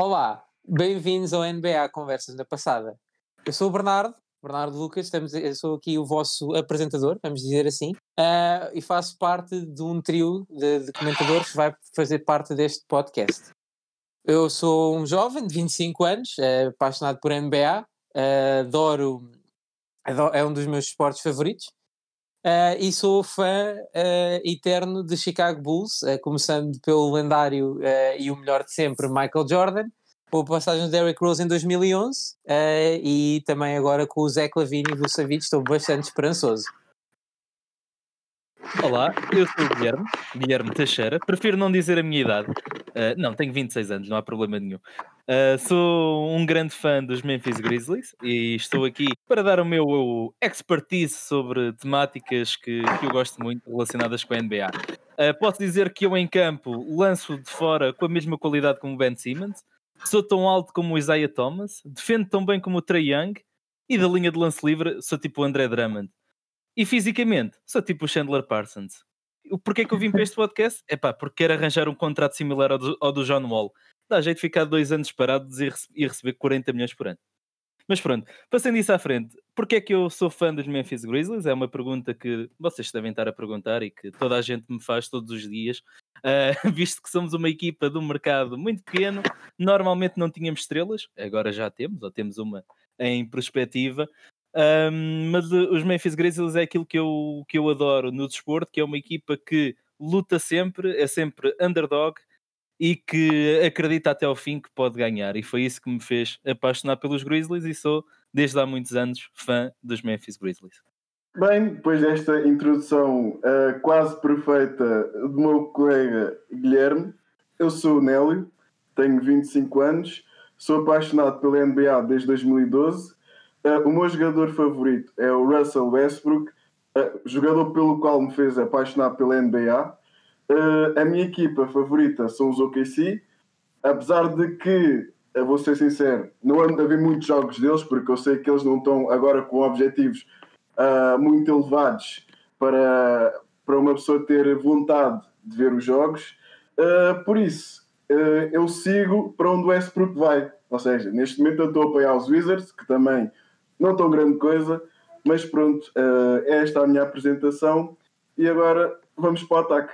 Olá, bem-vindos ao NBA Conversas na Passada. Eu sou o Bernardo, Bernardo Lucas, estamos, eu sou aqui o vosso apresentador, vamos dizer assim, uh, e faço parte de um trio de, de, comentadores que vai fazer parte deste podcast. Eu sou um jovem de 25 anos, uh, apaixonado por NBA, uh, adoro, adoro, é um dos meus esportes favoritos, Uh, e sou fã uh, eterno de Chicago Bulls, uh, começando pelo lendário e o melhor de sempre, Michael Jordan, com a passagem de Derrick Rose em 2011 e também agora com o Zé Clavini e o estou bastante esperançoso. Olá, eu sou o Guilherme, Guilherme Teixeira. Prefiro não dizer a minha idade. Não, tenho 26 anos, não há problema nenhum. Uh, sou um grande fã dos Memphis Grizzlies e estou aqui para dar o meu expertise sobre temáticas que, que eu gosto muito relacionadas com a NBA. Uh, ah, posso dizer que eu em campo lanço de fora com a mesma qualidade como o Ben Simmons, sou tão alto como o Isaiah Thomas, defendo tão bem como o Trey Young e da linha de lance livre sou tipo o André Drummond. E fisicamente, sou tipo o Chandler Parsons. Porquê que eu vim para este podcast? É pá, porque quero arranjar um contrato similar ao do, ao do John Wall. Dá jeito de ficar dois anos parados e, e receber 40 milhões por ano. Mas pronto, passando isso à frente, porquê é que eu sou fã dos Memphis Grizzlies? É uma pergunta que vocês devem estar a perguntar e que toda a gente me faz todos os dias, uh, visto que somos uma equipa de um mercado muito pequeno, normalmente não tínhamos estrelas, agora já temos, ou temos uma em perspectiva, um, mas uh, os Memphis Grizzlies é aquilo que eu, que eu adoro no desporto, que é uma equipa que luta sempre, é sempre underdog e que acredita até ao fim que pode ganhar. E foi isso que me fez apaixonar pelos Grizzlies e sou, desde há muitos anos, fã dos Memphis Grizzlies. Bem, depois desta introdução uh, quase perfeita do meu colega Guilherme, eu sou o Nélio, tenho 25 anos, sou apaixonado pela NBA desde 2012 Uh, o meu jogador favorito é o Russell Westbrook, uh, jogador pelo qual me fez apaixonar pela NBA. Uh, eh, a minha equipa favorita são os OKC, apesar de que, vou ser sincero, não ando a ver muitos jogos deles, porque eu sei que eles não estão agora com objetivos muito elevados para, para uma pessoa ter vontade de ver os jogos. por isso, eu sigo para onde o Westbrook vai. Ou seja, neste momento eu estou a apoiar os Wizards, que também não tão grande coisa, mas pronto, uh, esta é a minha apresentação e agora vamos para o ataque.